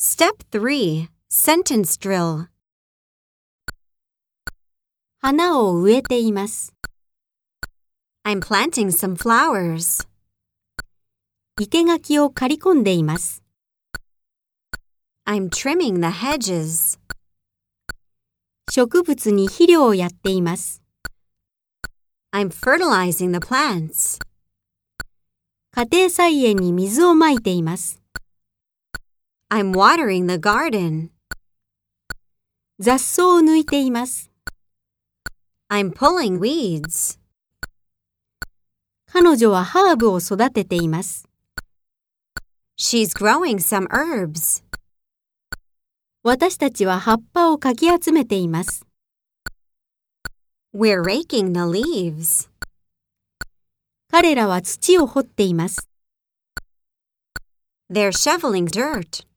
Step 3 Sentence Drill 花を植えています。I'm planting some flowers. 生垣を刈り込んでいます。I'm trimming the hedges. 植物に肥料をやっています。I'm fertilizing the plants. 家庭菜園に水をまいています。I'm watering the garden. 雑草を抜いています。I'm pulling weeds. 彼女はハーブを育てています。She's growing some herbs. 私たちは葉っぱをかき集めています。We're raking the leaves. 彼らは土を掘っています。They're shoveling dirt.